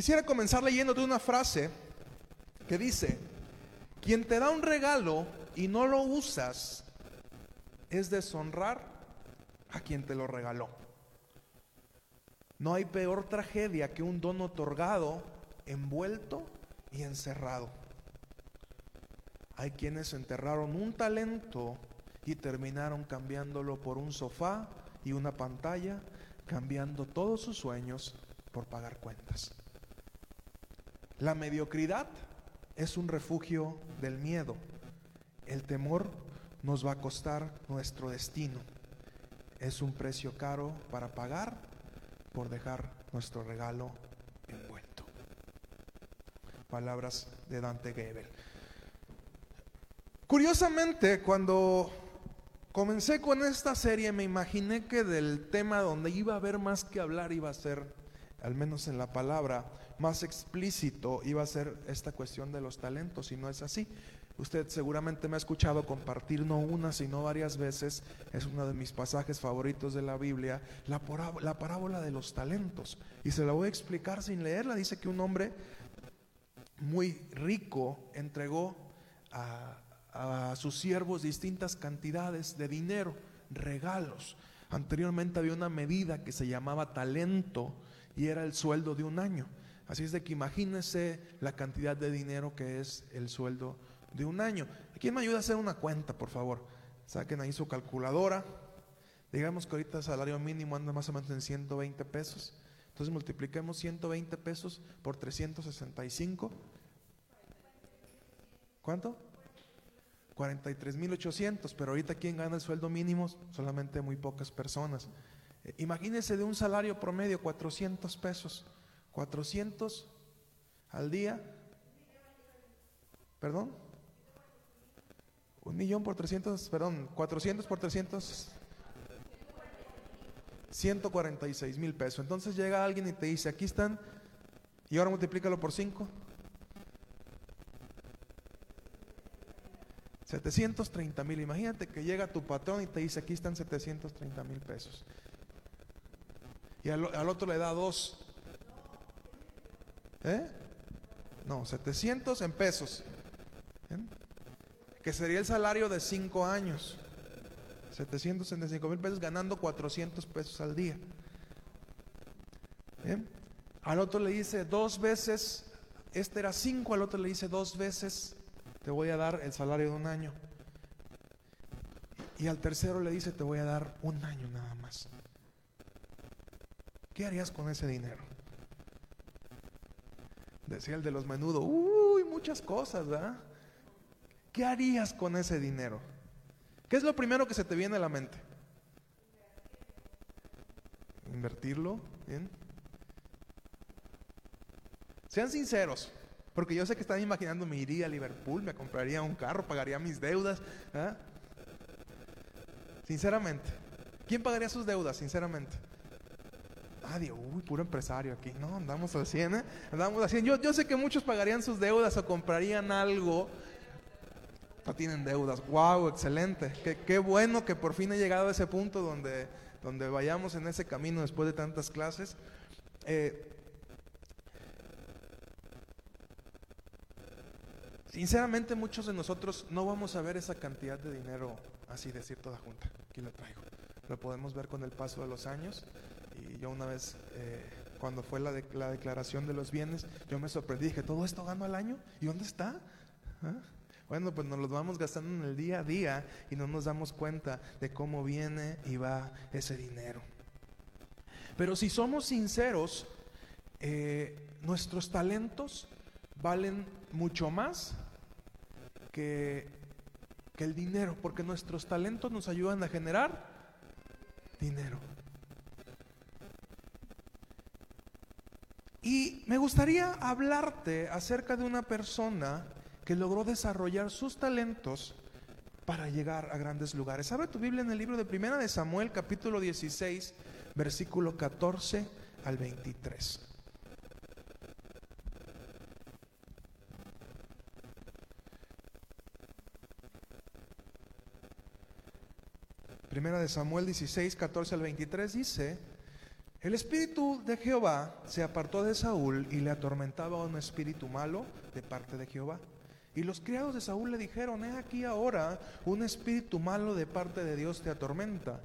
Quisiera comenzar leyéndote una frase que dice, quien te da un regalo y no lo usas es deshonrar a quien te lo regaló. No hay peor tragedia que un don otorgado, envuelto y encerrado. Hay quienes enterraron un talento y terminaron cambiándolo por un sofá y una pantalla, cambiando todos sus sueños por pagar cuentas. La mediocridad es un refugio del miedo. El temor nos va a costar nuestro destino. Es un precio caro para pagar por dejar nuestro regalo envuelto. Palabras de Dante Gebel. Curiosamente, cuando comencé con esta serie, me imaginé que del tema donde iba a haber más que hablar iba a ser, al menos en la palabra, más explícito iba a ser esta cuestión de los talentos, y no es así. Usted seguramente me ha escuchado compartir no una, sino varias veces, es uno de mis pasajes favoritos de la Biblia, la, la parábola de los talentos. Y se la voy a explicar sin leerla. Dice que un hombre muy rico entregó a, a sus siervos distintas cantidades de dinero, regalos. Anteriormente había una medida que se llamaba talento y era el sueldo de un año. Así es de que imagínese la cantidad de dinero que es el sueldo de un año. ¿Quién me ayuda a hacer una cuenta, por favor? Saquen ahí su calculadora. Digamos que ahorita el salario mínimo anda más o menos en 120 pesos. Entonces multipliquemos 120 pesos por 365. ¿Cuánto? 43.800, pero ahorita quien gana el sueldo mínimo, solamente muy pocas personas. Eh, imagínense de un salario promedio, 400 pesos. 400 al día. ¿Perdón? Un millón por 300, perdón, 400 por 300. 146 mil pesos. Entonces llega alguien y te dice, aquí están, y ahora multiplícalo por 5. 730 mil. Imagínate que llega tu patrón y te dice, aquí están 730 mil pesos. Y al, otro le da dos. ¿Eh? No, 700 en pesos. Que sería el salario de 5 años. 765 mil pesos ganando 400 pesos al día. Al otro le dice dos veces, este era 5, al otro le dice dos veces te voy a dar el salario de un año. Y al tercero le dice, te voy a dar un año nada más. ¿Qué harías con ese dinero? Decía el de los menudos, uy, muchas cosas, ¿verdad? ¿Qué harías con ese dinero? ¿Qué es lo primero que se te viene a la mente? Invertirlo, ¿bien? Sean sinceros. Porque yo sé que están imaginando, me iría a Liverpool, me compraría un carro, pagaría mis deudas. ¿ah? Sinceramente, ¿quién pagaría sus deudas, sinceramente? Nadie, uy, puro empresario aquí. No, andamos al 100, ¿eh? Andamos al 100. Yo, yo sé que muchos pagarían sus deudas o comprarían algo. No tienen deudas. Wow, excelente. Qué, qué bueno que por fin he llegado a ese punto donde, donde vayamos en ese camino después de tantas clases. Eh, Sinceramente muchos de nosotros no vamos a ver esa cantidad de dinero así decir toda junta. Aquí lo traigo. Lo podemos ver con el paso de los años. Y yo una vez, eh, cuando fue la, la, declaración de los bienes, yo me sorprendí. Dije, ¿todo esto gano al año? ¿Y dónde está? ¿Ah? Bueno, pues nos lo vamos gastando en el día a día y no nos damos cuenta de cómo viene y va ese dinero. Pero si somos sinceros, eh, nuestros talentos valen mucho más que el dinero, porque nuestros talentos nos ayudan a generar dinero. Y me gustaría hablarte acerca de una persona que logró desarrollar sus talentos para llegar a grandes lugares. Abre tu Biblia en el libro de Primera de Samuel, capítulo 16, versículo 14 al 23. Primera de Samuel 16, 14 al 23 dice, El espíritu de Jehová se apartó de Saúl y le atormentaba un espíritu malo de parte de Jehová. Y los criados de Saúl le dijeron, he aquí ahora un espíritu malo de parte de Dios te atormenta.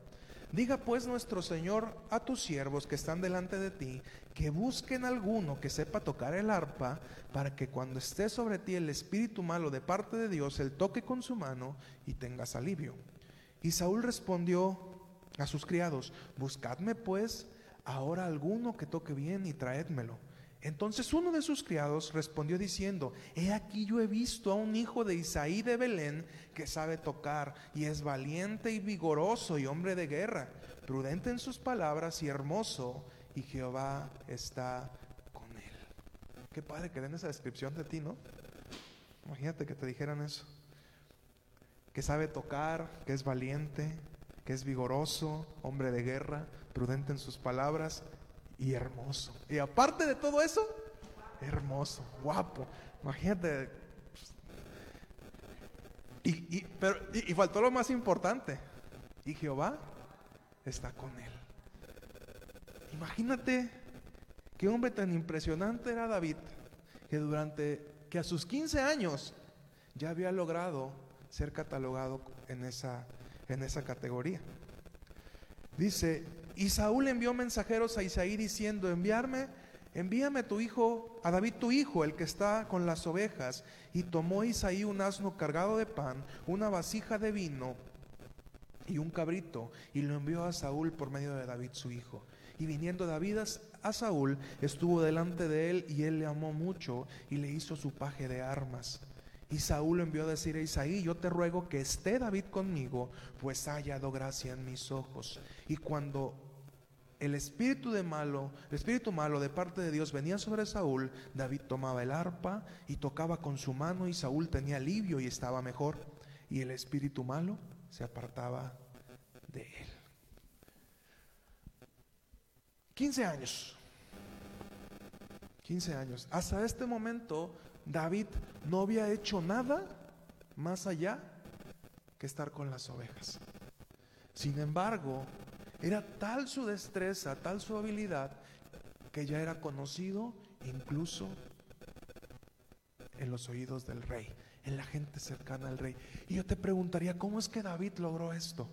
Diga pues nuestro Señor a tus siervos que están delante de ti, que busquen alguno que sepa tocar el arpa, para que cuando esté sobre ti el espíritu malo de parte de Dios, él toque con su mano y tengas alivio. Y Saúl respondió a sus criados, buscadme pues ahora alguno que toque bien y traédmelo. Entonces uno de sus criados respondió diciendo, he aquí yo he visto a un hijo de Isaí de Belén que sabe tocar y es valiente y vigoroso y hombre de guerra, prudente en sus palabras y hermoso, y Jehová está con él. Qué padre que den esa descripción de ti, ¿no? Imagínate que te dijeran eso. Que sabe tocar, que es valiente, que es vigoroso, hombre de guerra, prudente en sus palabras y hermoso. Y aparte de todo eso, hermoso, guapo. Imagínate. Y, pero, y, faltó lo más importante. Y Jehová está con él. Imagínate qué hombre tan impresionante era David, que durante, que a sus 15 años ya había logrado ser catalogado en esa, en esa categoría. Dice, y Saúl envió mensajeros a Isaí diciendo, enviarme, envíame tu hijo, a David tu hijo, el que está con las ovejas. Y tomó Isaí un asno cargado de pan, una vasija de vino y un cabrito, y lo envió a Saúl por medio de David su hijo. Y viniendo David a Saúl, estuvo delante de él, y él le amó mucho, y le hizo su paje de armas. Y Saúl envió a decir a Isaí, yo te ruego que esté David conmigo, pues ha hallado gracia en mis ojos. Y cuando el espíritu de malo, el espíritu malo de parte de Dios venía sobre Saúl, David tomaba el arpa y tocaba con su mano y Saúl tenía alivio y estaba mejor. Y el espíritu malo se apartaba de él. 15 años. 15 años. Hasta este momento David no había hecho nada más allá que estar con las ovejas. Sin embargo, era tal su destreza, tal su habilidad, que ya era conocido incluso en los oídos del rey, en la gente cercana al rey. Y yo te preguntaría, ¿cómo es que David logró esto?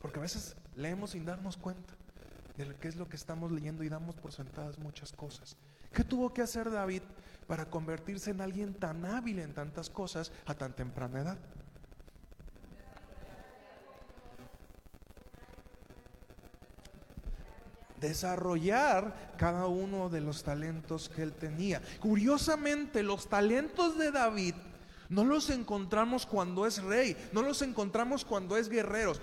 Porque a veces leemos sin darnos cuenta de qué es lo que estamos leyendo y damos por sentadas muchas cosas. ¿Qué tuvo que hacer David para convertirse en alguien tan hábil en tantas cosas a tan temprana edad? desarrollar cada uno de los talentos que él tenía. Curiosamente, los talentos de David no los encontramos cuando es rey, no los encontramos cuando es guerrero.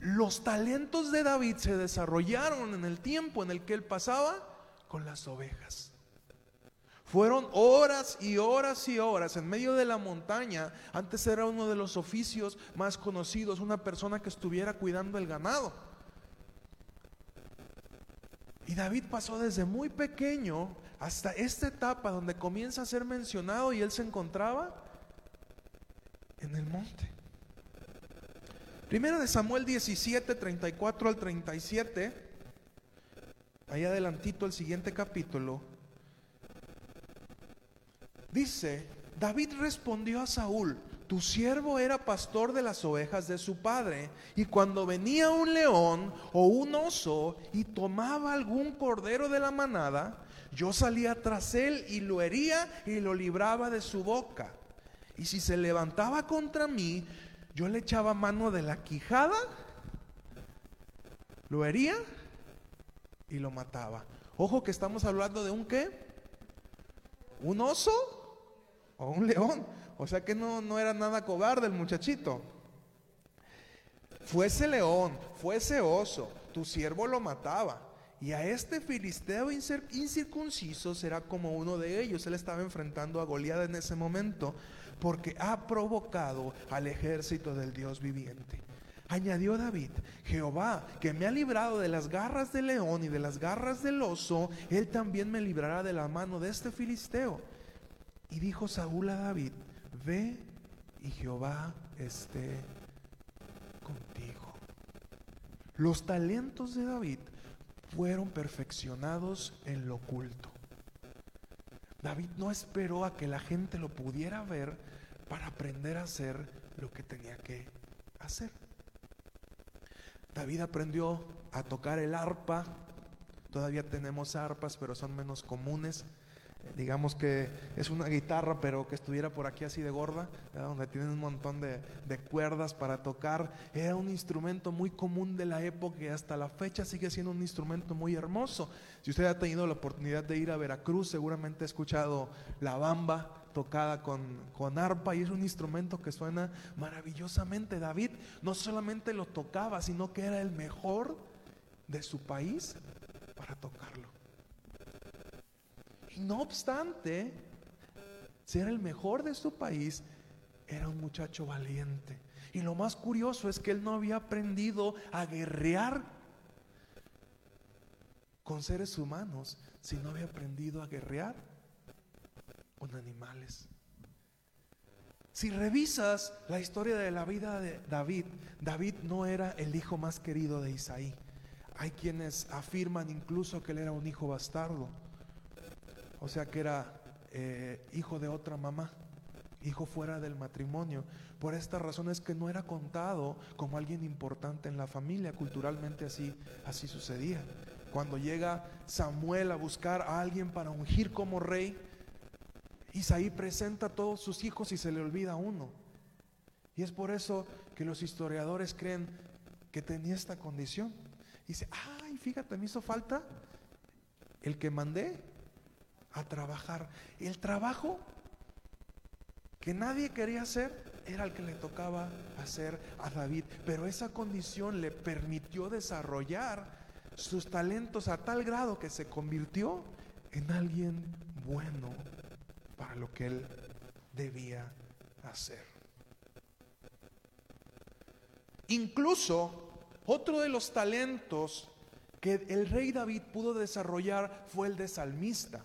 Los talentos de David se desarrollaron en el tiempo en el que él pasaba con las ovejas. Fueron horas y horas y horas en medio de la montaña. Antes era uno de los oficios más conocidos, una persona que estuviera cuidando el ganado. Y David pasó desde muy pequeño hasta esta etapa donde comienza a ser mencionado y él se encontraba en el monte. Primero de Samuel 17, 34 al 37, ahí adelantito el siguiente capítulo, dice, David respondió a Saúl, tu siervo era pastor de las ovejas de su padre, y cuando venía un león o un oso y tomaba algún cordero de la manada, yo salía tras él y lo hería y lo libraba de su boca. Y si se levantaba contra mí, yo le echaba mano de la quijada, lo hería y lo mataba. Ojo que estamos hablando de un qué? ¿Un oso o un león? O sea que no, no era nada cobarde el muchachito. Fuese león, fuese oso, tu siervo lo mataba. Y a este filisteo incircunciso será como uno de ellos. Él estaba enfrentando a Goliat en ese momento porque ha provocado al ejército del Dios viviente. Añadió David, Jehová, que me ha librado de las garras del león y de las garras del oso, él también me librará de la mano de este filisteo. Y dijo Saúl a David, ve y Jehová esté contigo. Los talentos de David fueron perfeccionados en lo oculto. David no esperó a que la gente lo pudiera ver para aprender a hacer lo que tenía que hacer. David aprendió a tocar el arpa. Todavía tenemos arpas, pero son menos comunes digamos que es una guitarra, pero que estuviera por aquí así de gorda, donde tienen un montón de, cuerdas para tocar. Era un instrumento muy común de la época y hasta la fecha sigue siendo un instrumento muy hermoso. Si usted ha tenido la oportunidad de ir a Veracruz, seguramente ha escuchado la bamba tocada con, con arpa y es un instrumento que suena maravillosamente. David no solamente lo tocaba, sino que era el mejor de su país para tocarlo. Y no obstante, ser el mejor de su país, era un muchacho valiente. Y lo más curioso es que él no había aprendido a guerrear con seres humanos, sino había aprendido a guerrear con animales. Si revisas la historia de la vida de David, David no era el hijo más querido de Isaí. Hay quienes afirman incluso que él era un hijo bastardo o sea que era eh, hijo de otra mamá, hijo fuera del matrimonio. Por esta razón es que no era contado como alguien importante en la familia, culturalmente así, así sucedía. Cuando llega Samuel a buscar a alguien para ungir como rey, Isaí presenta a todos sus hijos y se le olvida uno. Y es por eso que los historiadores creen que tenía esta condición. dice, ay, fíjate, me hizo falta el que mandé a trabajar. El trabajo que nadie quería hacer era el que le tocaba hacer a David. Pero esa condición le permitió desarrollar sus talentos a tal grado que se convirtió en alguien bueno para lo que él debía hacer. Incluso otro de los talentos que el rey David pudo desarrollar fue el de salmista.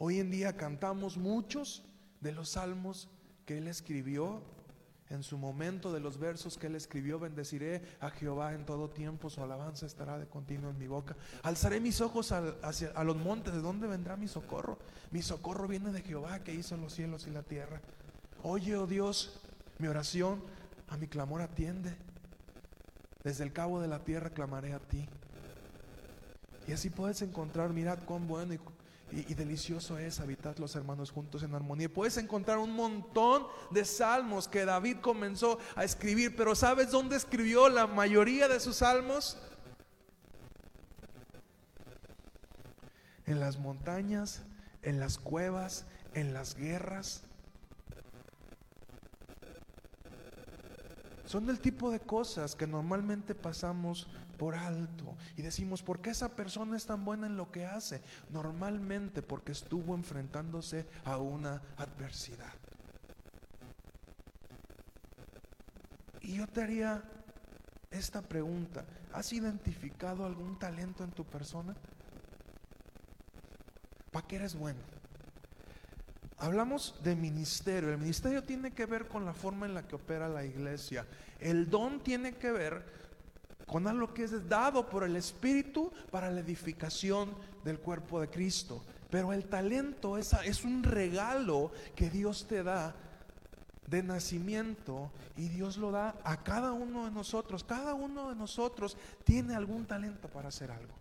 Hoy en día cantamos muchos de los salmos que él escribió. En su momento de los versos que él escribió, bendeciré a Jehová en todo tiempo, su alabanza estará de continuo en mi boca. Alzaré mis ojos hacia, a los montes, ¿de dónde vendrá mi socorro? Mi socorro viene de Jehová que hizo los cielos y la tierra. Oye, oh Dios, mi oración, a mi clamor atiende. Desde el cabo de la tierra clamaré a ti. Y así puedes encontrar, mirad cuán bueno y y, delicioso es habitar los hermanos juntos en armonía. Puedes encontrar un montón de salmos que David comenzó a escribir, pero ¿sabes dónde escribió la mayoría de sus salmos? En las montañas, en las cuevas, en las guerras. Son del tipo de cosas que normalmente pasamos por alto y decimos, ¿por qué esa persona es tan buena en lo que hace? Normalmente porque estuvo enfrentándose a una adversidad. Y yo te haría esta pregunta, ¿has identificado algún talento en tu persona? ¿Para qué eres bueno? Hablamos de ministerio. El ministerio tiene que ver con la forma en la que opera la iglesia. El don tiene que ver con algo que es dado por el Espíritu para la edificación del cuerpo de Cristo. Pero el talento es, es un regalo que Dios te da de nacimiento y Dios lo da a cada uno de nosotros. Cada uno de nosotros tiene algún talento para hacer algo.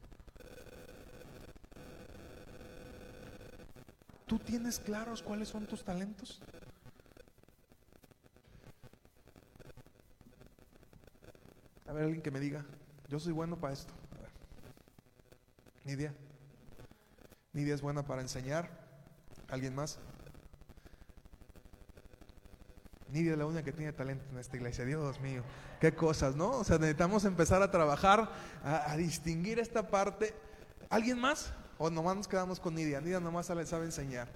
¿Tú tienes claros cuáles son tus talentos? A ver, alguien que me diga, yo soy bueno para esto. Nidia. Nidia es buena para enseñar. ¿Alguien más? Nidia es la única que tiene talento en esta iglesia. Dios mío, qué cosas, ¿no? O sea, necesitamos empezar a trabajar, a, distinguir esta parte. ¿Alguien más? O nomás nos quedamos con Nidia. Nidia nomás sabe enseñar.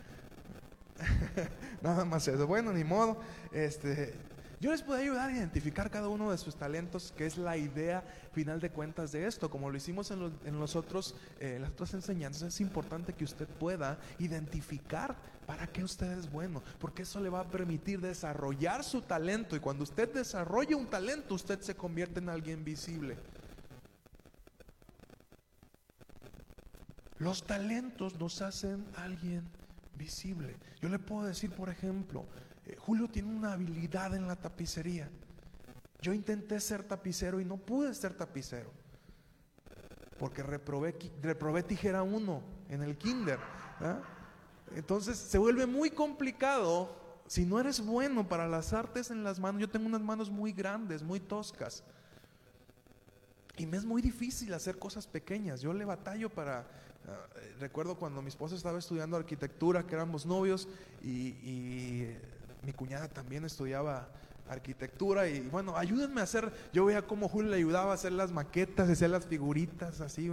Nada más eso. Bueno, ni modo. Este, Yo les puedo ayudar a identificar cada uno de sus talentos, que es la idea final de cuentas de esto. Como lo hicimos en, los, otros, eh, las otras enseñanzas, es importante que usted pueda identificar para qué usted es bueno, porque eso le va a permitir desarrollar su talento. Y cuando usted desarrolla un talento, usted se convierte en alguien visible. Los talentos nos hacen alguien visible. Yo le puedo decir, por ejemplo, Julio tiene una habilidad en la tapicería. Yo intenté ser tapicero y no pude ser tapicero. Porque reprobé, reprobé tijera 1 en el kinder. Entonces se vuelve muy complicado si no eres bueno para las artes en las manos. Yo tengo unas manos muy grandes, muy toscas. Y me es muy difícil hacer cosas pequeñas. Yo le batallo para Ah, recuerdo cuando mi esposa estaba estudiando arquitectura, que éramos novios, y, mi cuñada también estudiaba arquitectura y bueno, ayúdenme a hacer, yo veía cómo Julio le ayudaba a hacer las maquetas, hacer las figuritas así,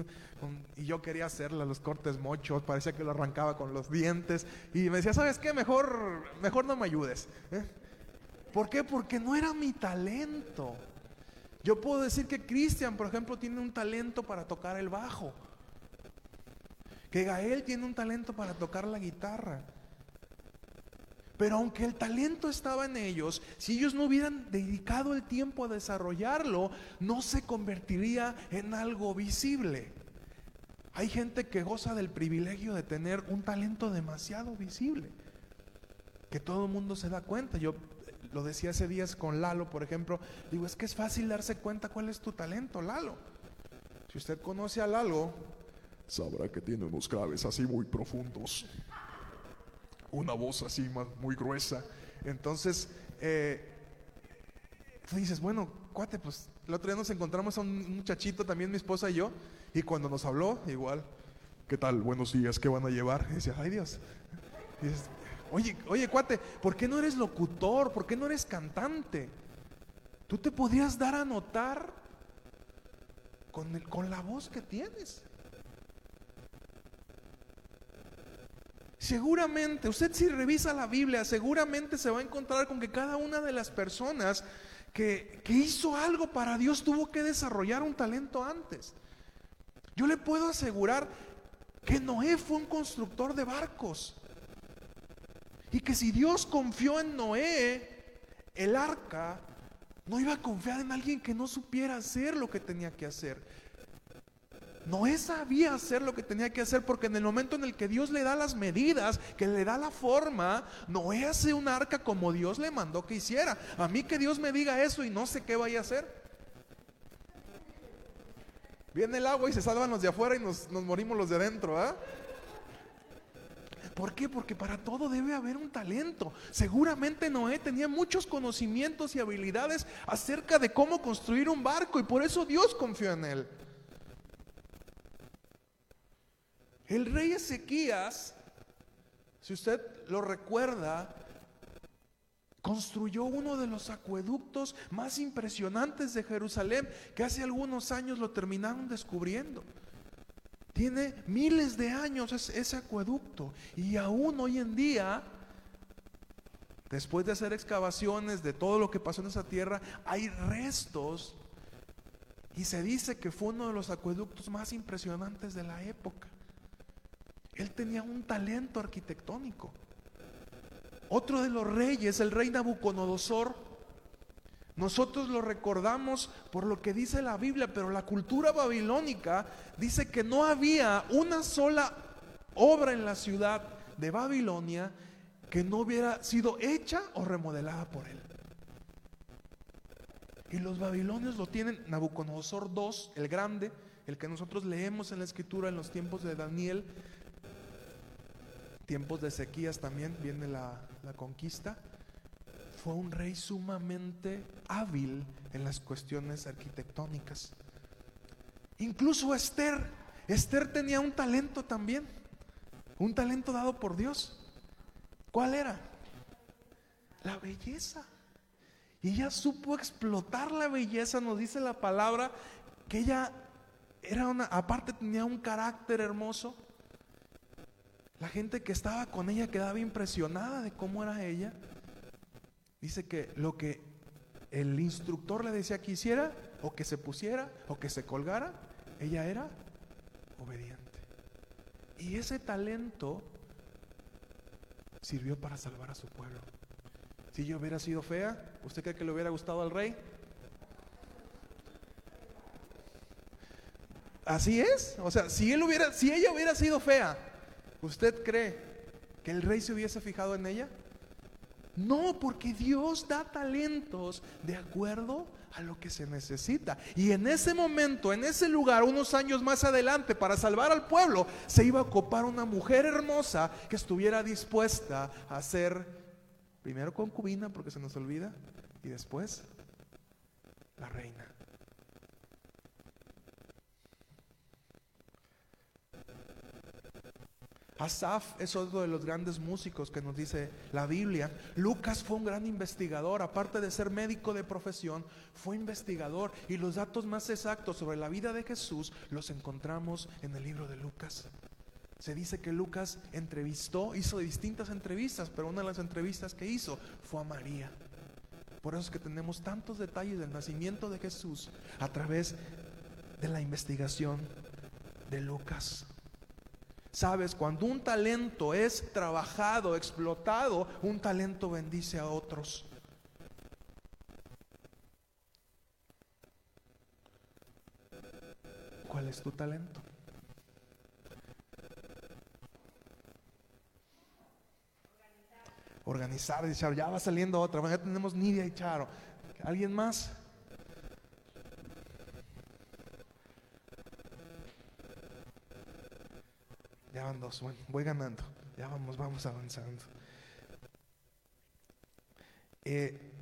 y yo quería hacerlas, los cortes mochos, parecía que lo arrancaba con los dientes, y me decía, ¿sabes qué? Mejor, mejor no me ayudes. ¿eh? ¿Por qué? Porque no era mi talento. Yo puedo decir que Cristian, por ejemplo, tiene un talento para tocar el bajo que Gael tiene un talento para tocar la guitarra. Pero aunque el talento estaba en ellos, si ellos no hubieran dedicado el tiempo a desarrollarlo, no se convertiría en algo visible. Hay gente que goza del privilegio de tener un talento demasiado visible, que todo el mundo se da cuenta. Yo lo decía hace días con Lalo, por ejemplo, digo, es que es fácil darse cuenta cuál es tu talento, Lalo. Si usted conoce a Lalo, sabrá que tiene unos graves así muy profundos, una voz así muy gruesa. Entonces, eh, tú dices, bueno, cuate, pues el otro día nos encontramos a un muchachito, también mi esposa y yo, y cuando nos habló, igual, ¿qué tal? Buenos días, ¿qué van a llevar? Y decía, ay Dios. oye, oye, cuate, ¿por qué no eres locutor? ¿Por qué no eres cantante? Tú te podrías dar a notar con, con la voz que tienes. Seguramente, usted si revisa la Biblia, seguramente se va a encontrar con que cada una de las personas que, hizo algo para Dios tuvo que desarrollar un talento antes. Yo le puedo asegurar que Noé fue un constructor de barcos. Y que si Dios confió en Noé, el arca, no iba a confiar en alguien que no supiera hacer lo que tenía que hacer. Noé sabía hacer lo que tenía que hacer porque en el momento en el que Dios le da las medidas, que le da la forma, Noé hace un arca como Dios le mandó que hiciera. A mí que Dios me diga eso y no sé qué vaya a hacer. Viene el agua y se salvan los de afuera y nos, morimos los de adentro. ¿ah? ¿Por qué? Porque para todo debe haber un talento. Seguramente Noé tenía muchos conocimientos y habilidades acerca de cómo construir un barco y por eso Dios confió en él. El rey Ezequías, si usted lo recuerda, construyó uno de los acueductos más impresionantes de Jerusalén, que hace algunos años lo terminaron descubriendo. Tiene miles de años ese, acueducto y aún hoy en día, después de hacer excavaciones de todo lo que pasó en esa tierra, hay restos y se dice que fue uno de los acueductos más impresionantes de la época. Él tenía un talento arquitectónico. Otro de los reyes, el rey Nabucodonosor, nosotros lo recordamos por lo que dice la Biblia, pero la cultura babilónica dice que no había una sola obra en la ciudad de Babilonia que no hubiera sido hecha o remodelada por él. Y los babilonios lo tienen, Nabucodonosor II, el grande, el que nosotros leemos en la escritura en los tiempos de Daniel, tiempos de sequías también viene la, conquista, fue un rey sumamente hábil en las cuestiones arquitectónicas. Incluso Esther, Esther tenía un talento también, un talento dado por Dios. ¿Cuál era? La belleza. Y ella supo explotar la belleza, nos dice la palabra, que ella era una, aparte tenía un carácter hermoso, la gente que estaba con ella quedaba impresionada de cómo era ella. Dice que lo que el instructor le decía que hiciera, o que se pusiera, o que se colgara, ella era obediente. Y ese talento sirvió para salvar a su pueblo. Si ella hubiera sido fea, ¿usted cree que le hubiera gustado al rey? Así es. O sea, si él hubiera, si ella hubiera sido fea, ¿usted cree que el rey se hubiese fijado en ella? No, porque Dios da talentos de acuerdo a lo que se necesita. Y en ese momento, en ese lugar, unos años más adelante, para salvar al pueblo, se iba a ocupar una mujer hermosa que estuviera dispuesta a ser primero concubina, porque se nos olvida, y después la reina. Asaf es otro de los grandes músicos que nos dice la Biblia. Lucas fue un gran investigador, aparte de ser médico de profesión, fue investigador y los datos más exactos sobre la vida de Jesús los encontramos en el libro de Lucas. Se dice que Lucas entrevistó, hizo distintas entrevistas, pero una de las entrevistas que hizo fue a María. Por eso es que tenemos tantos detalles del nacimiento de Jesús a través de la investigación de Lucas. Sabes, cuando un talento es trabajado, explotado, un talento bendice a otros. ¿Cuál es tu talento? Organizar, dice, ya va saliendo otra, ya tenemos Nidia y Charo. ¿Alguien más? Ya van dos, bueno, voy ganando. Ya vamos, vamos avanzando. Eh,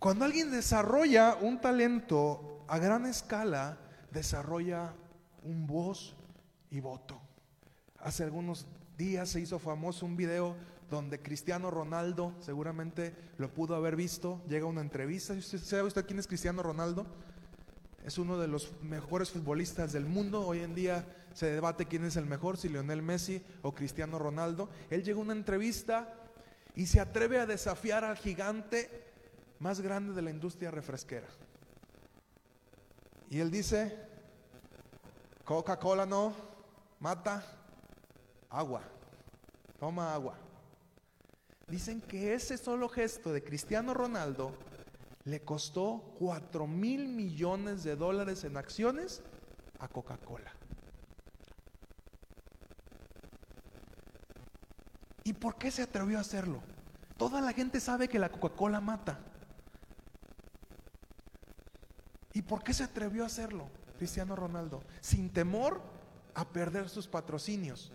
cuando alguien desarrolla un talento a gran escala, desarrolla un voz y voto. Hace algunos días se hizo famoso un video donde Cristiano Ronaldo, seguramente lo pudo haber visto, llega a una entrevista. ¿Sabe usted quién es Cristiano Ronaldo? Es uno de los mejores futbolistas del mundo. Hoy en día se debate quién es el mejor, si Lionel Messi o Cristiano Ronaldo. Él llega a una entrevista y se atreve a desafiar al gigante más grande de la industria refresquera. Y él dice, Coca-Cola no, mata, agua, toma agua. Dicen que ese solo gesto de Cristiano Ronaldo le costó 4 mil millones de dólares en acciones a Coca-Cola. ¿Y por qué se atrevió a hacerlo? Toda la gente sabe que la Coca-Cola mata. ¿Y por qué se atrevió a hacerlo Cristiano Ronaldo? Sin temor a perder sus patrocinios.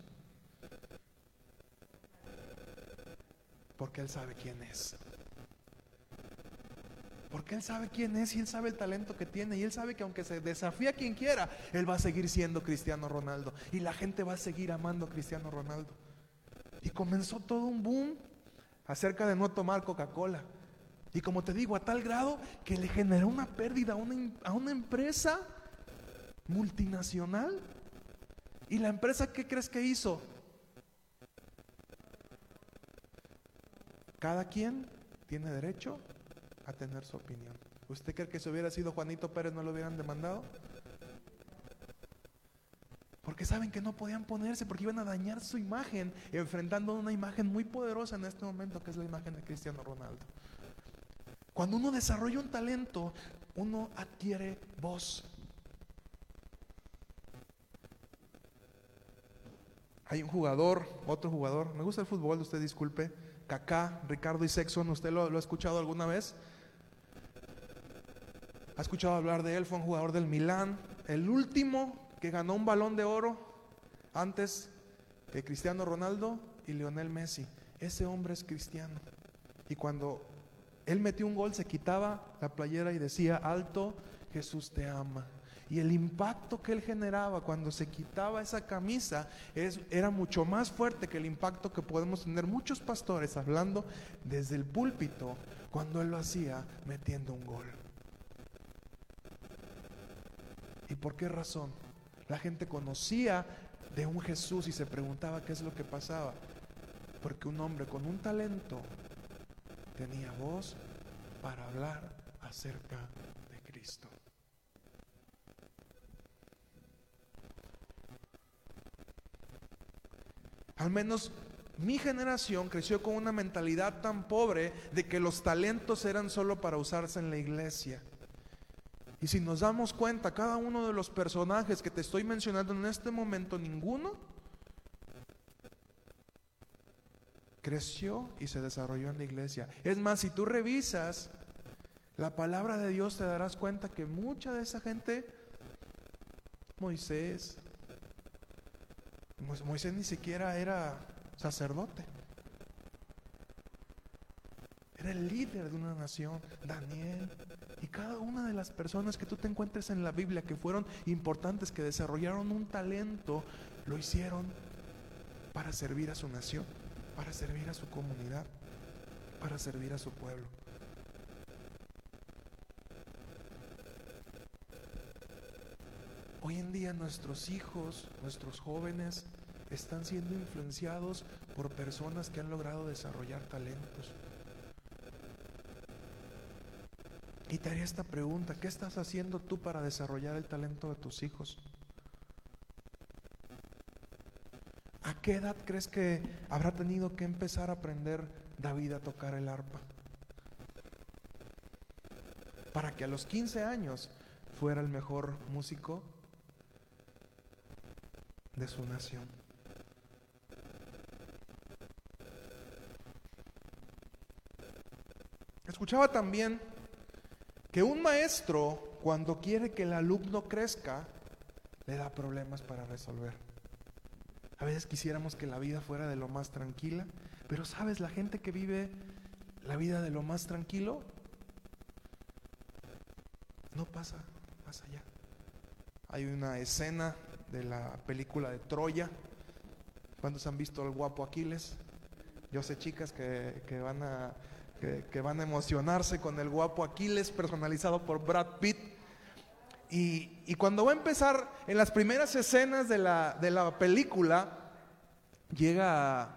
Porque él sabe quién es. Porque Él sabe quién es y Él sabe el talento que tiene. Y Él sabe que aunque se desafía a quien quiera, Él va a seguir siendo Cristiano Ronaldo. Y la gente va a seguir amando a Cristiano Ronaldo. Y comenzó todo un boom acerca de no tomar Coca-Cola. Y como te digo, a tal grado que le generó una pérdida a una, a una empresa multinacional. ¿Y la empresa qué crees que hizo? Cada quien tiene derecho a tener su opinión. ¿Usted cree que si hubiera sido Juanito Pérez no lo hubieran demandado? Porque saben que no podían ponerse porque iban a dañar su imagen, enfrentando una imagen muy poderosa en este momento, que es la imagen de Cristiano Ronaldo. Cuando uno desarrolla un talento, uno adquiere voz. Hay un jugador, otro jugador, me gusta el fútbol, usted disculpe, Kaká, Ricardo y Sexton, ¿usted lo, lo ha escuchado alguna vez? ¿Ha escuchado hablar de él? Fue un jugador del Milán, el último que ganó un balón de oro antes que Cristiano Ronaldo y Lionel Messi. Ese hombre es cristiano. Y cuando él metió un gol, se quitaba la playera y decía, alto, Jesús te ama. Y el impacto que él generaba cuando se quitaba esa camisa es, era mucho más fuerte que el impacto que podemos tener muchos pastores hablando desde el púlpito cuando él lo hacía metiendo un gol. ¿Y por qué razón? La gente conocía de un Jesús y se preguntaba qué es lo que pasaba. Porque un hombre con un talento tenía voz para hablar acerca de Cristo. Al menos mi generación creció con una mentalidad tan pobre de que los talentos eran solo para usarse en la iglesia. Y si nos damos cuenta, cada uno de los personajes que te estoy mencionando en este momento, ninguno creció y se desarrolló en la iglesia. Es más, si tú revisas la palabra de Dios, te darás cuenta que mucha de esa gente, Moisés, Moisés ni siquiera era sacerdote. Era el líder de una nación, Daniel. Y cada una de las personas que tú te encuentres en la Biblia que fueron importantes, que desarrollaron un talento, lo hicieron para servir a su nación, para servir a su comunidad, para servir a su pueblo. Hoy en día nuestros hijos, nuestros jóvenes, están siendo influenciados por personas que han logrado desarrollar talentos. Y te haría esta pregunta, ¿qué estás haciendo tú para desarrollar el talento de tus hijos? ¿A qué edad crees que habrá tenido que empezar a aprender David a tocar el arpa? Para que a los 15 años fuera el mejor músico de su nación. Escuchaba también que un maestro, cuando quiere que el alumno crezca, le da problemas para resolver. A veces quisiéramos que la vida fuera de lo más tranquila, pero sabes, la gente que vive la vida de lo más tranquilo, no pasa más allá. Hay una escena de la película de Troya. ¿Cuántos han visto el guapo Aquiles? Yo sé chicas que, que van a que, van a emocionarse con el guapo Aquiles personalizado por Brad Pitt. Y, cuando va a empezar, en las primeras escenas de la, de la película, llega,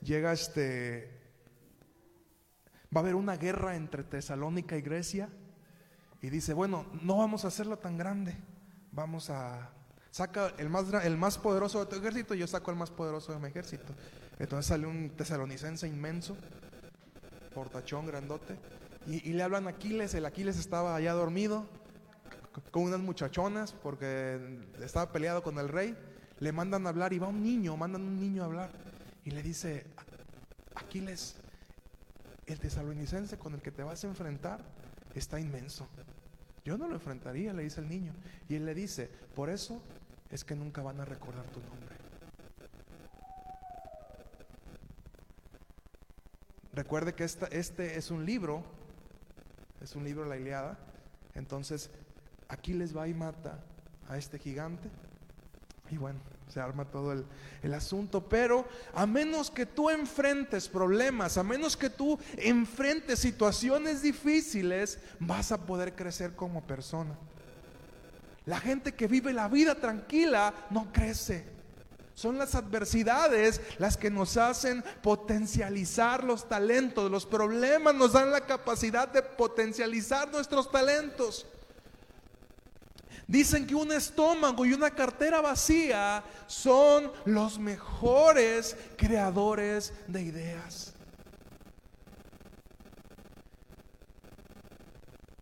llega este, va a haber una guerra entre Tesalónica y Grecia. Y dice, bueno, no vamos a hacerlo tan grande. Vamos a... Saca el más, el más poderoso de tu ejército, yo saco el más poderoso de mi ejército. Entonces sale un tesalonicense inmenso portachón grandote, y, le hablan a Aquiles, el Aquiles estaba allá dormido con unas muchachonas porque estaba peleado con el rey, le mandan a hablar y va un niño, mandan un niño a hablar y le dice, Aquiles, el tesalonicense con el que te vas a enfrentar está inmenso. Yo no lo enfrentaría, le dice el niño. Y él le dice, por eso es que nunca van a recordar tu nombre. Recuerde que este es un libro, es un libro la Iliada. Entonces, aquí les va y mata a este gigante. Y bueno, se arma todo el, el, asunto. Pero a menos que tú enfrentes problemas, a menos que tú enfrentes situaciones difíciles, vas a poder crecer como persona. La gente que vive la vida tranquila no crece. Son las adversidades las que nos hacen potencializar los talentos. Los problemas nos dan la capacidad de potencializar nuestros talentos. Dicen que un estómago y una cartera vacía son los mejores creadores de ideas.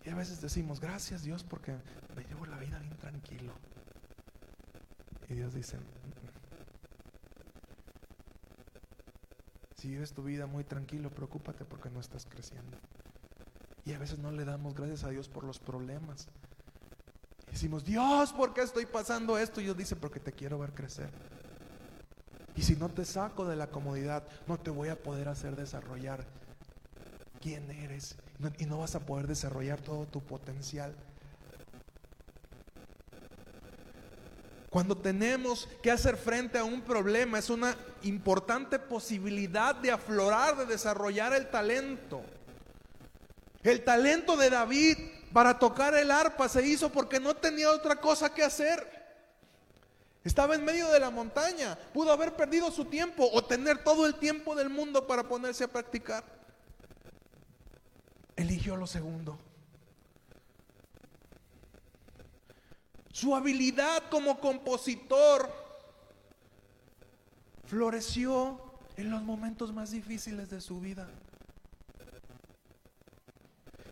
Y a veces decimos, gracias Dios porque me llevo la vida bien tranquilo. Y Dios dice, Si vives tu vida muy tranquilo, preocúpate porque no estás creciendo. Y a veces no le damos gracias a Dios por los problemas. decimos, Dios, ¿por qué estoy pasando esto? Y Dios dice, porque te quiero ver crecer. Y si no te saco de la comodidad, no te voy a poder hacer desarrollar quién eres. y no vas a poder desarrollar todo tu potencial. Cuando tenemos que hacer frente a un problema es una importante posibilidad de aflorar, de desarrollar el talento. El talento de David para tocar el arpa se hizo porque no tenía otra cosa que hacer. Estaba en medio de la montaña, pudo haber perdido su tiempo o tener todo el tiempo del mundo para ponerse a practicar. eligió lo segundo. Su habilidad como compositor floreció en los momentos más difíciles de su vida.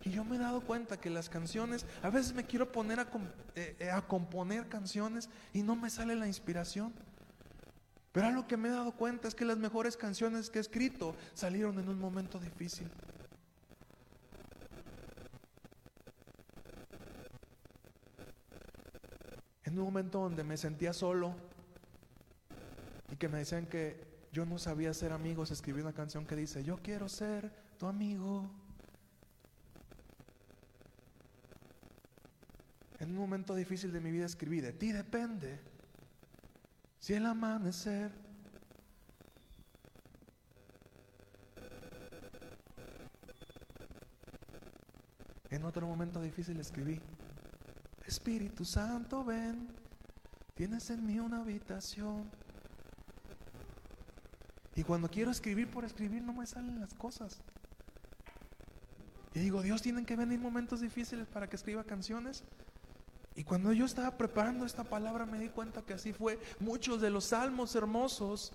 Y yo me he dado cuenta que las canciones, a veces me quiero poner a, eh, eh, a componer canciones y no me sale la inspiración. Pero lo que me he dado cuenta es que las mejores canciones que he escrito salieron en un momento difícil. Un momento donde me sentía solo y que me decían que yo no sabía ser amigos, escribí una canción que dice, yo quiero ser tu amigo. En un momento difícil de mi vida escribí, de ti depende si el amanecer En otro momento difícil escribí, Espíritu Santo, ven, tienes en mí una habitación. Y cuando quiero escribir por escribir no me salen las cosas. Y digo, Dios, tienen que venir momentos difíciles para que escriba canciones. Y cuando yo estaba preparando esta palabra me di cuenta que así fue. Muchos de los salmos hermosos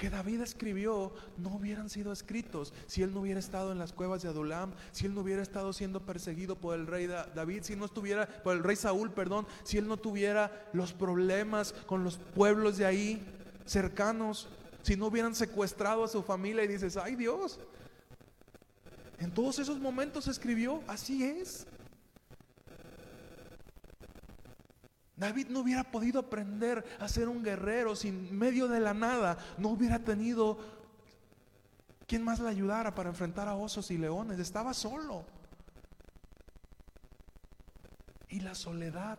que David escribió no hubieran sido escritos si él no hubiera estado en las cuevas de Adulam, si él no hubiera estado siendo perseguido por el rey David, si no estuviera por el rey Saúl, perdón, si él no tuviera los problemas con los pueblos de ahí cercanos, si no hubieran secuestrado a su familia y dices, "Ay, Dios." En todos esos momentos escribió, así es. David no hubiera podido aprender a ser un guerrero sin medio de la nada. No hubiera tenido quien más le ayudara para enfrentar a osos y leones. Estaba solo. Y la soledad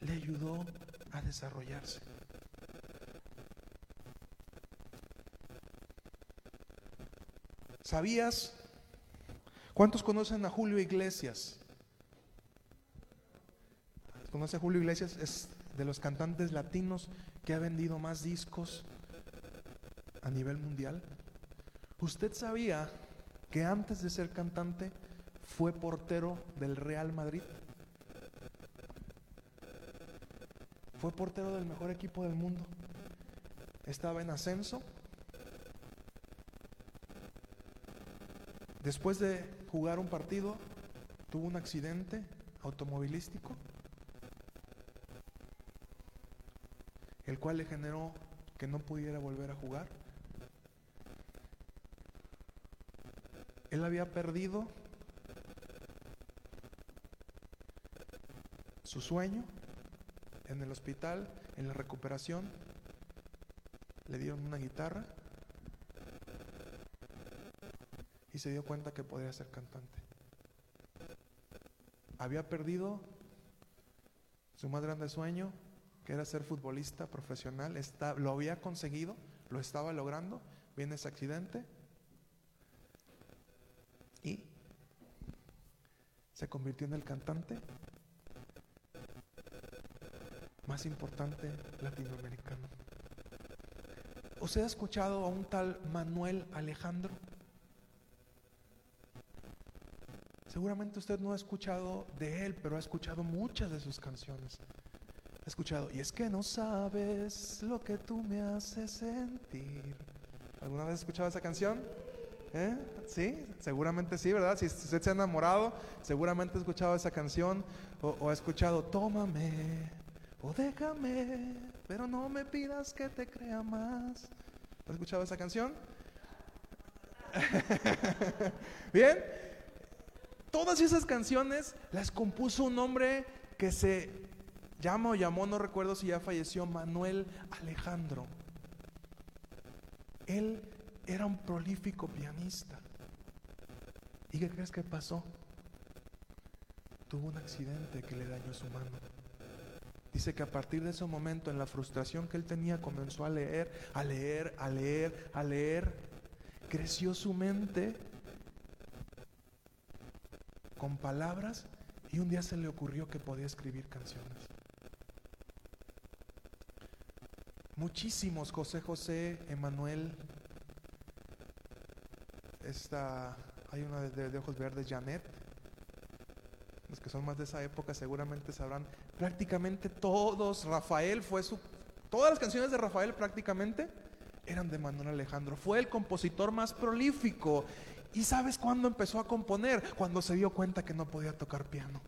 le ayudó a desarrollarse. ¿Sabías? ¿Cuántos conocen a Julio Iglesias? Conoce a Julio Iglesias, es de los cantantes latinos que ha vendido más discos a nivel mundial. ¿Usted sabía que antes de ser cantante fue portero del Real Madrid? Fue portero del mejor equipo del mundo. Estaba en ascenso. Después de jugar un partido, tuvo un accidente automovilístico cual le generó que no pudiera volver a jugar. Él había perdido su sueño en el hospital, en la recuperación. Le dieron una guitarra y se dio cuenta que podía ser cantante. Había perdido su más grande sueño, que era ser futbolista profesional, lo había conseguido, lo estaba logrando, viene ese accidente y se convirtió en el cantante más importante latinoamericano. ¿Usted ha escuchado a un tal Manuel Alejandro? Seguramente usted no ha escuchado de él, pero ha escuchado muchas de sus canciones escuchado, y es que no sabes lo que tú me haces sentir. ¿Alguna vez has escuchado esa canción? ¿Eh? Sí, seguramente sí, ¿verdad? Si usted se ha enamorado, seguramente ha escuchado esa canción o, ha escuchado, tómame o déjame, pero no me pidas que te crea más. ¿Has escuchado esa canción? Bien, todas esas canciones las compuso un hombre que se llama o llamó, no recuerdo si ya falleció, Manuel Alejandro. Él era un prolífico pianista. ¿Y qué crees que pasó? Tuvo un accidente que le dañó su mano. Dice que a partir de ese momento, en la frustración que él tenía, comenzó a leer, a leer, a leer, a leer. Creció su mente con palabras y un día se le ocurrió que podía escribir canciones. Muchísimos, José José, Emanuel, esta Hay una de, de ojos verdes, Janet. Los que son más de esa época seguramente sabrán. Prácticamente todos, Rafael fue su... Todas las canciones de Rafael prácticamente eran de Manuel Alejandro. Fue el compositor más prolífico. ¿Y sabes cuándo empezó a componer? Cuando se dio cuenta que no podía tocar piano.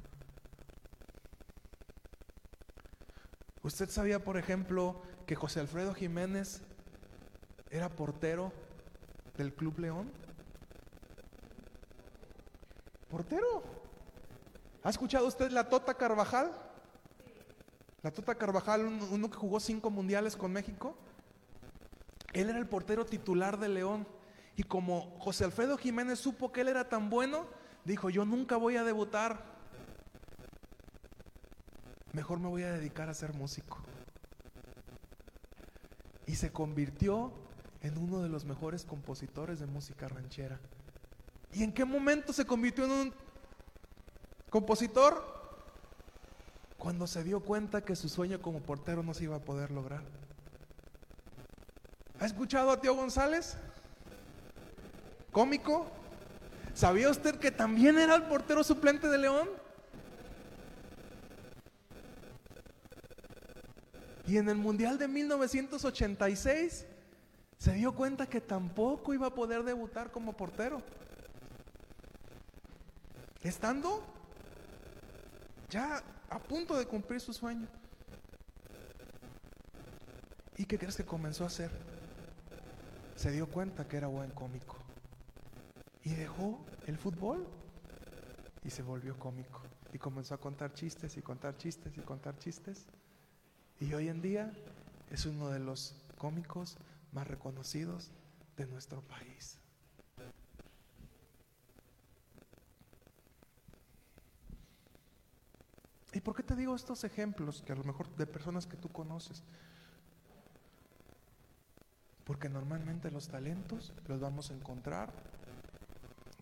¿Usted sabía, por ejemplo, que José Alfredo Jiménez era portero del Club León? Portero. ¿Ha escuchado usted la Tota Carvajal? La Tota Carvajal, uno que jugó cinco mundiales con México. Él era el portero titular de León. Y como José Alfredo Jiménez supo que él era tan bueno, dijo, yo nunca voy a debutar. Mejor me voy a dedicar a ser músico. Y se convirtió en uno de los mejores compositores de música ranchera. ¿Y en qué momento se convirtió en un compositor? Cuando se dio cuenta que su sueño como portero no se iba a poder lograr. ¿Ha escuchado a Tío González? Cómico. ¿Sabía usted que también era el portero suplente de León? Y en el Mundial de 1986 se dio cuenta que tampoco iba a poder debutar como portero. Estando ya a punto de cumplir su sueño. ¿Y qué crees que comenzó a hacer? Se dio cuenta que era buen cómico. Y dejó el fútbol y se volvió cómico. Y comenzó a contar chistes y contar chistes y contar chistes. Y hoy en día es uno de los cómicos más reconocidos de nuestro país. ¿Y por qué te digo estos ejemplos que a lo mejor de personas que tú conoces? Porque normalmente los talentos los vamos a encontrar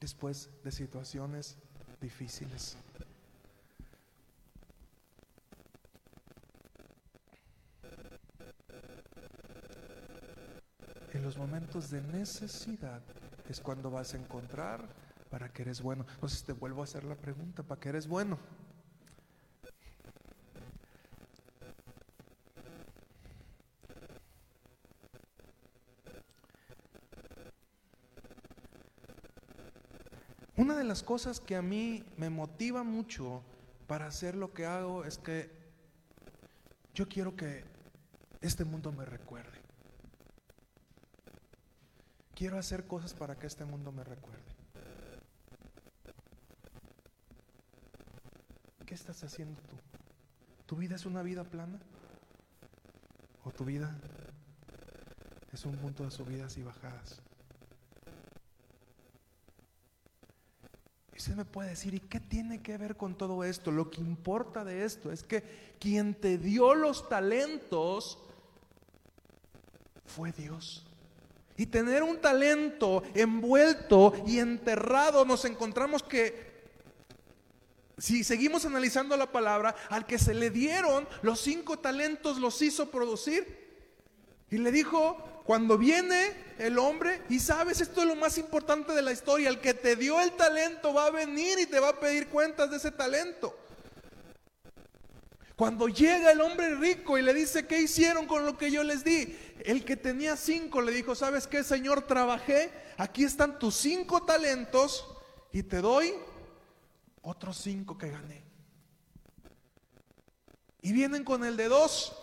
después de situaciones difíciles. Los momentos de necesidad es cuando vas a encontrar para que eres bueno. Entonces te vuelvo a hacer la pregunta, ¿para qué eres bueno? Una de las cosas que a mí me motiva mucho para hacer lo que hago es que yo quiero que este mundo me recuerde. Quiero hacer cosas para que este mundo me recuerde. ¿Qué estás haciendo tú? ¿Tu vida es una vida plana? ¿O tu vida es un punto de subidas y bajadas? Y usted me puede decir, ¿y qué tiene que ver con todo esto? Lo que importa de esto es que quien te dio los talentos fue Dios. Y tener un talento envuelto y enterrado, nos encontramos que, si seguimos analizando la palabra, al que se le dieron los cinco talentos los hizo producir. Y le dijo, cuando viene el hombre, y sabes, esto es lo más importante de la historia, el que te dio el talento va a venir y te va a pedir cuentas de ese talento. Cuando llega el hombre rico y le dice, ¿qué hicieron con lo que yo les di? El que tenía cinco le dijo, ¿sabes qué, Señor? Trabajé, aquí están tus cinco talentos y te doy otros cinco que gané. Y vienen con el de dos.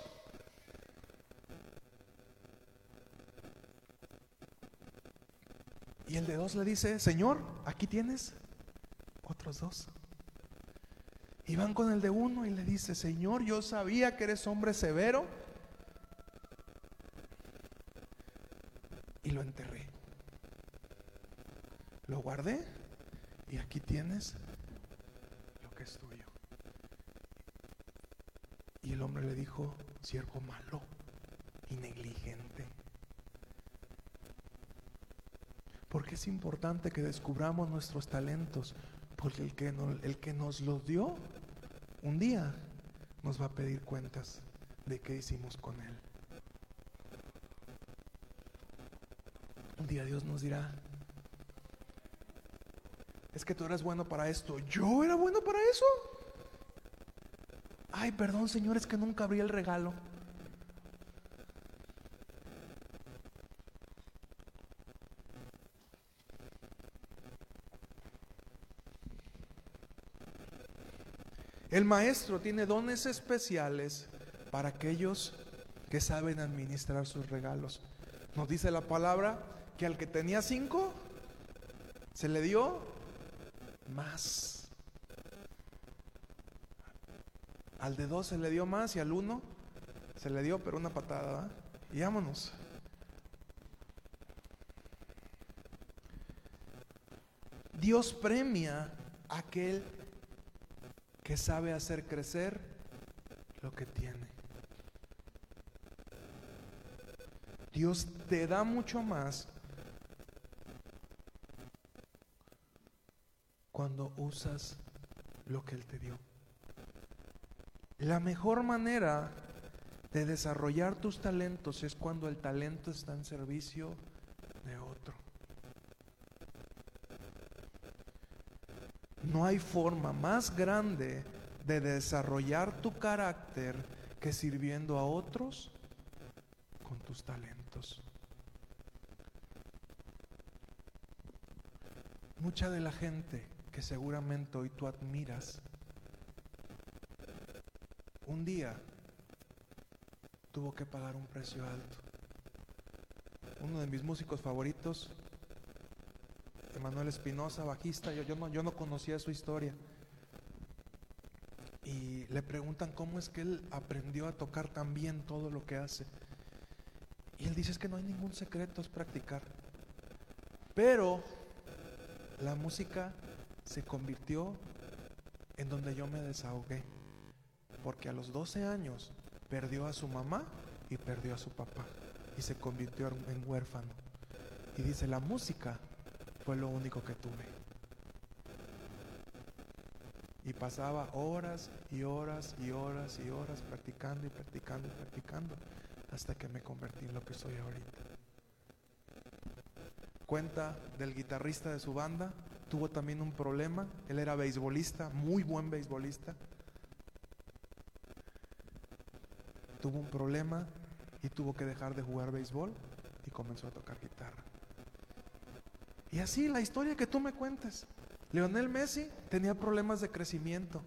Y el de dos le dice, Señor, aquí tienes otros dos. Y van con el de uno y le dice, Señor, yo sabía que eres hombre severo. Y lo enterré. Lo guardé y aquí tienes lo que es tuyo. Y el hombre le dijo, siervo malo y negligente. Porque es importante que descubramos nuestros talentos, porque el que, no, el que nos los dio, un día nos va a pedir cuentas de qué hicimos con él. Un día Dios nos dirá, es que tú eres bueno para esto. ¿Yo era bueno para eso? Ay, perdón, Señor, es que nunca abrí el regalo. El maestro tiene dones especiales para aquellos que saben administrar sus regalos. Nos dice la palabra que al que tenía cinco, se le dio más. Al de dos se le dio más y al uno se le dio pero una patada. Y vámonos. Dios premia a aquel que sabe hacer crecer lo que tiene. Dios te da mucho más cuando usas lo que Él te dio. La mejor manera de desarrollar tus talentos es cuando el talento está en servicio de otro. No hay forma más grande de desarrollar tu carácter que sirviendo a otros con tus talentos. Mucha de la gente que seguramente hoy tú admiras, un día tuvo que pagar un precio alto. Uno de mis músicos favoritos Manuel Espinosa, bajista, yo, yo, no, yo no conocía su historia. Y le preguntan cómo es que él aprendió a tocar tan bien todo lo que hace. Y él dice es que no hay ningún secreto, es practicar. Pero la música se convirtió en donde yo me desahogué. Porque a los 12 años perdió a su mamá y perdió a su papá. Y se convirtió en huérfano. Y dice, la música fue lo único que tuve. Y pasaba horas y horas y horas y horas practicando y practicando y practicando hasta que me convertí en lo que soy ahorita. Cuenta del guitarrista de su banda, tuvo también un problema, él era beisbolista, muy buen beisbolista. Tuvo un problema y tuvo que dejar de jugar béisbol y comenzó a tocar guitarra. Y así la historia que tú me cuentes. Leonel Messi tenía problemas de crecimiento.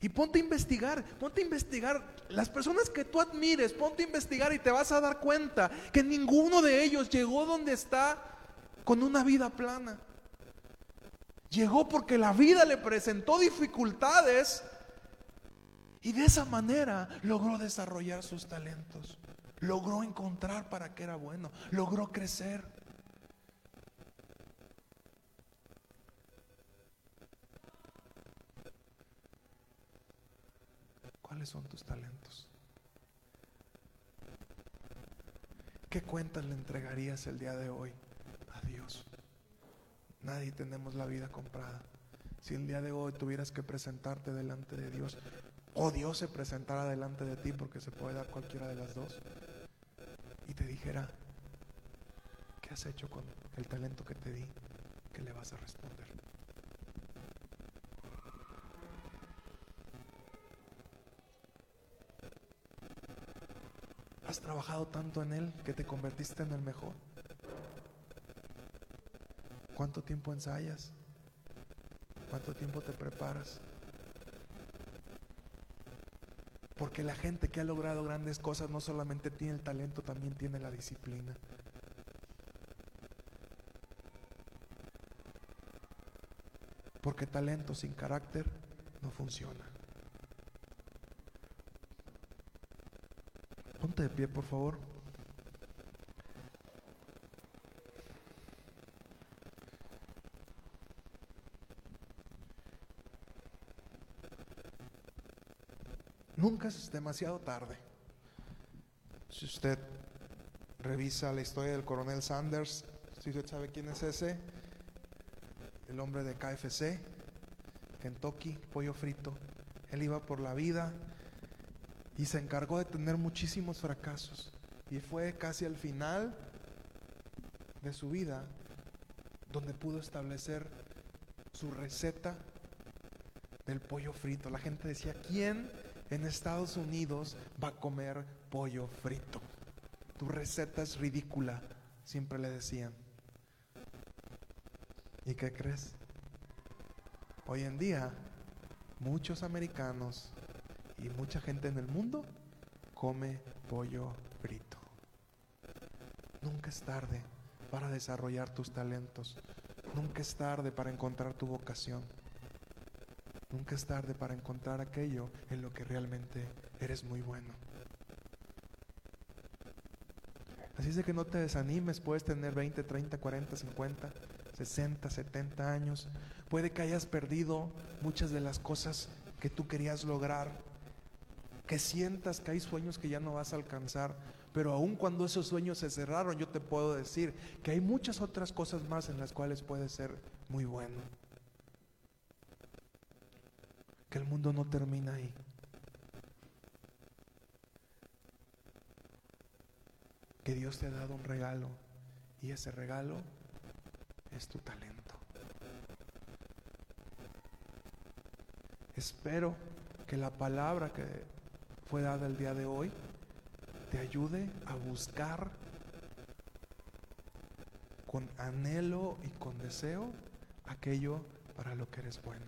Y ponte a investigar, ponte a investigar las personas que tú admires, ponte a investigar y te vas a dar cuenta que ninguno de ellos llegó donde está con una vida plana. Llegó porque la vida le presentó dificultades y de esa manera logró desarrollar sus talentos, logró encontrar para qué era bueno, logró crecer. ¿Cuáles son tus talentos? ¿Qué cuentas le entregarías el día de hoy a Dios? Nadie tenemos la vida comprada. Si el día de hoy tuvieras que presentarte delante de Dios, o Dios se presentara delante de ti, porque se puede dar cualquiera de las dos, y te dijera, ¿qué has hecho con el talento que te di? ¿Qué le vas a responder? ¿Has trabajado tanto en Él que te convertiste en el mejor? ¿Cuánto tiempo ensayas? ¿Cuánto tiempo te preparas? Porque la gente que ha logrado grandes cosas no solamente tiene el talento, también tiene la disciplina. Porque talento sin carácter no funciona. De pie, por favor. Nunca es demasiado tarde. Si usted revisa la historia del coronel Sanders, si usted sabe quién es ese, el hombre de KFC, Kentucky, pollo frito, él iba por la vida y se encargó de tener muchísimos fracasos. Y fue casi al final de su vida donde pudo establecer su receta del pollo frito. La gente decía, ¿quién en Estados Unidos va a comer pollo frito? Tu receta es ridícula, siempre le decían. ¿Y qué crees? Hoy en día, muchos americanos y mucha gente en el mundo come pollo frito. Nunca es tarde para desarrollar tus talentos. Nunca es tarde para encontrar tu vocación. Nunca es tarde para encontrar aquello en lo que realmente eres muy bueno. Así es de que no te desanimes, puedes tener 20, 30, 40, 50, 60, 70 años. Puede que hayas perdido muchas de las cosas que tú querías lograr, que sientas que hay sueños que ya no vas a alcanzar, pero aun cuando esos sueños se cerraron, yo te puedo decir que hay muchas otras cosas más en las cuales puedes ser muy bueno. Que el mundo no termina ahí. Que Dios te ha dado un regalo y ese regalo es tu talento. Espero que la palabra que fue dada el día de hoy te ayude a buscar con anhelo y con deseo aquello para lo que eres bueno.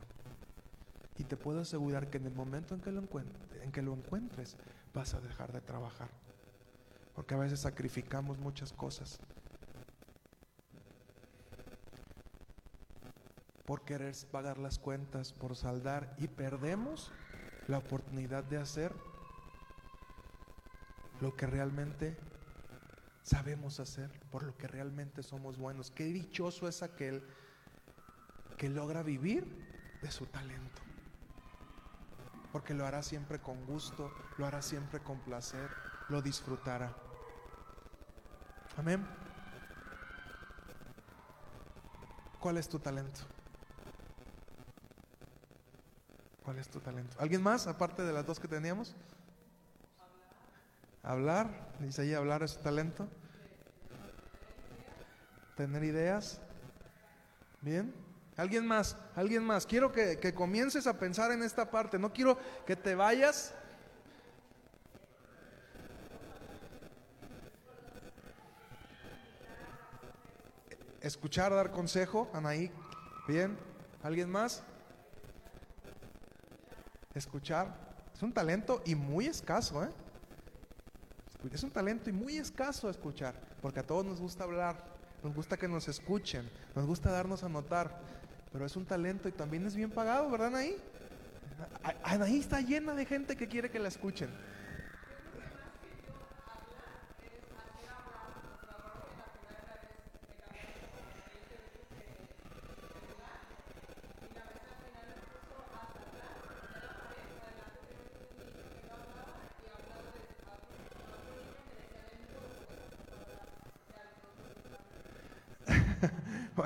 Y te puedo asegurar que en el momento en que lo, encuentres, en que lo encuentres vas a dejar de trabajar. Porque a veces sacrificamos muchas cosas por querer pagar las cuentas, por saldar y perdemos la oportunidad de hacer lo que realmente sabemos hacer, por lo que realmente somos buenos. Qué dichoso es aquel que logra vivir de su talento. Porque lo hará siempre con gusto, lo hará siempre con placer, lo disfrutará. Amén. ¿Cuál es tu talento? ¿Cuál es tu talento? ¿Alguien más, aparte de las dos que teníamos? Hablar, dice ahí, hablar es talento. Tener ideas. Bien. ¿Alguien más? ¿Alguien más? Quiero que, que comiences a pensar en esta parte. No quiero que te vayas. Escuchar, dar consejo. Anaí. Bien. ¿Alguien más? Escuchar. Es un talento y muy escaso, ¿eh? Es un talento y muy escaso escuchar, porque a todos nos gusta hablar, nos gusta que nos escuchen, nos gusta darnos a notar, pero es un talento y también es bien pagado, ¿verdad, Anaí? Está llena de gente que quiere que la escuchen.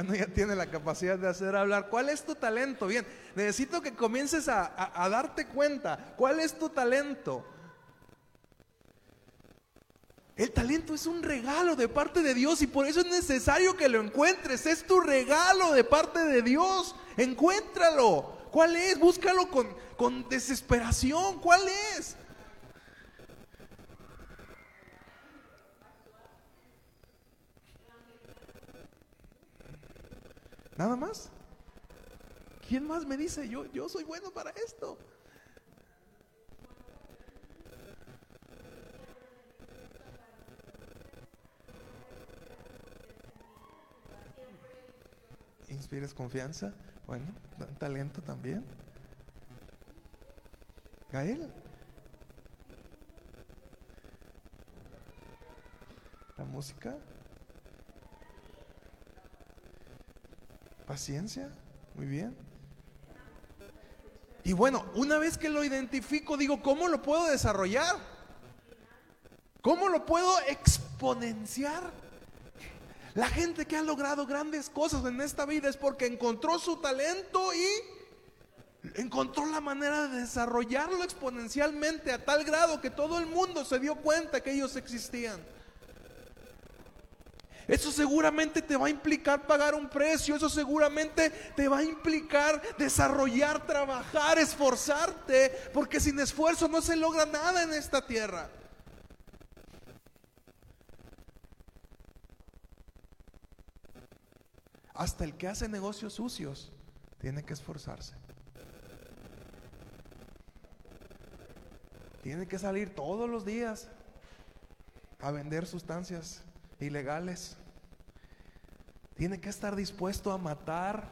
Bueno, ya tiene la capacidad de hacer hablar. ¿Cuál es tu talento? Bien, necesito que comiences a, a darte cuenta. ¿Cuál es tu talento? El talento es un regalo de parte de Dios y por eso es necesario que lo encuentres. Es tu regalo de parte de Dios. Encuéntralo. ¿Cuál es? Búscalo con, con desesperación. ¿Cuál es? Nada más. ¿Quién más me dice yo, yo soy bueno para esto? ¿Inspires confianza? Bueno, talento también. Gael. La música. Paciencia, muy bien. Y bueno, una vez que lo identifico, digo, ¿cómo lo puedo desarrollar? ¿Cómo lo puedo exponenciar? La gente que ha logrado grandes cosas en esta vida es porque encontró su talento y encontró la manera de desarrollarlo exponencialmente a tal grado que todo el mundo se dio cuenta que ellos existían. Eso seguramente te va a implicar pagar un precio, eso seguramente te va a implicar desarrollar, trabajar, esforzarte, porque sin esfuerzo no se logra nada en esta tierra. Hasta el que hace negocios sucios tiene que esforzarse. Tiene que salir todos los días a vender sustancias ilegales. Tiene que estar dispuesto a matar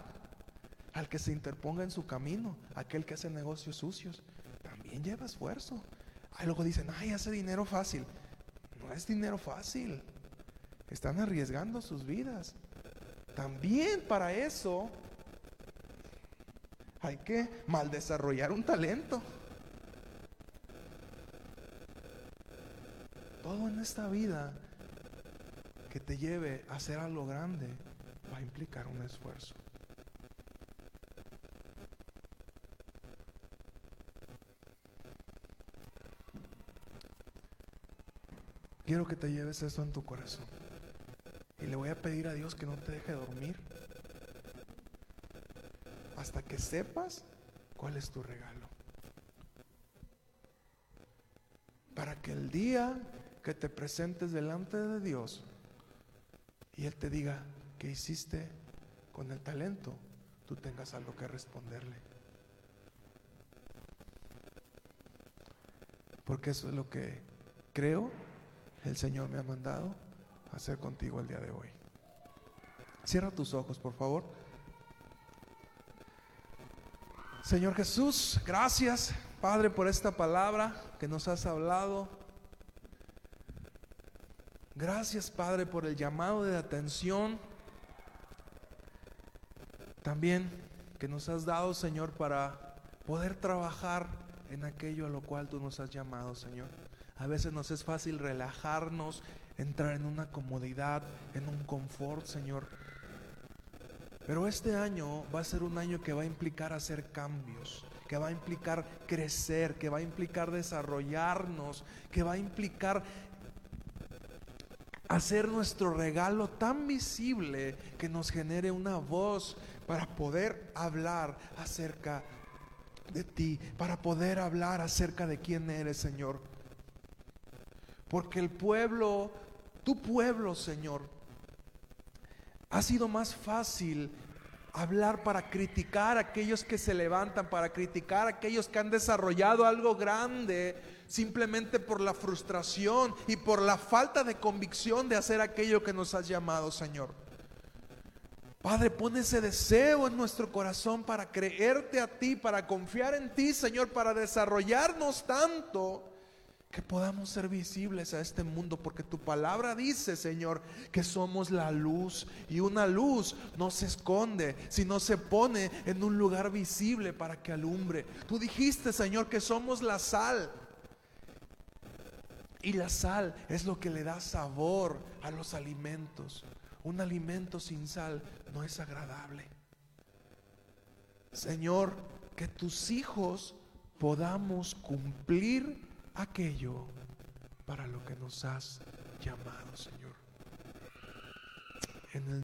al que se interponga en su camino, aquel que hace negocios sucios. También lleva esfuerzo. Ahí luego dicen, ay, hace dinero fácil. No es dinero fácil. Están arriesgando sus vidas. También para eso hay que mal desarrollar un talento. Todo en esta vida que te lleve a hacer algo grande va a implicar un esfuerzo. Quiero que te lleves eso en tu corazón. Y le voy a pedir a Dios que no te deje dormir hasta que sepas cuál es tu regalo. Para que el día que te presentes delante de Dios y Él te diga que hiciste con el talento, tú tengas algo que responderle. Porque eso es lo que creo el Señor me ha mandado hacer contigo el día de hoy. Cierra tus ojos, por favor. Señor Jesús, gracias, Padre, por esta palabra que nos has hablado. Gracias, Padre, por el llamado de atención. También que nos has dado, Señor, para poder trabajar en aquello a lo cual tú nos has llamado, Señor. A veces nos es fácil relajarnos entrar en una comodidad, en un confort, Señor. Pero este año va a ser un año que va a implicar hacer cambios, que va a implicar crecer, que va a implicar desarrollarnos, que va a implicar hacer nuestro regalo tan visible que nos genere una voz para poder hablar acerca de ti, para poder hablar acerca de quién eres, Señor. Porque el pueblo tu pueblo, Señor, ha sido más fácil hablar para criticar a aquellos que se levantan, para criticar a aquellos que han desarrollado algo grande simplemente por la frustración y por la falta de convicción de hacer aquello que nos has llamado, Señor. Padre, pon ese deseo en nuestro corazón para creerte a ti, para confiar en ti, Señor, para desarrollarnos tanto que podamos ser visibles a este mundo, porque tu palabra dice, Señor, que somos la luz y una luz no se esconde, sino se pone en un lugar visible para que alumbre. Tú dijiste, Señor, que somos la sal. Y la sal es lo que le da sabor a los alimentos. Un alimento sin sal no es agradable. Señor, que tus hijos podamos cumplir aquello para lo que nos has llamado, Señor. En el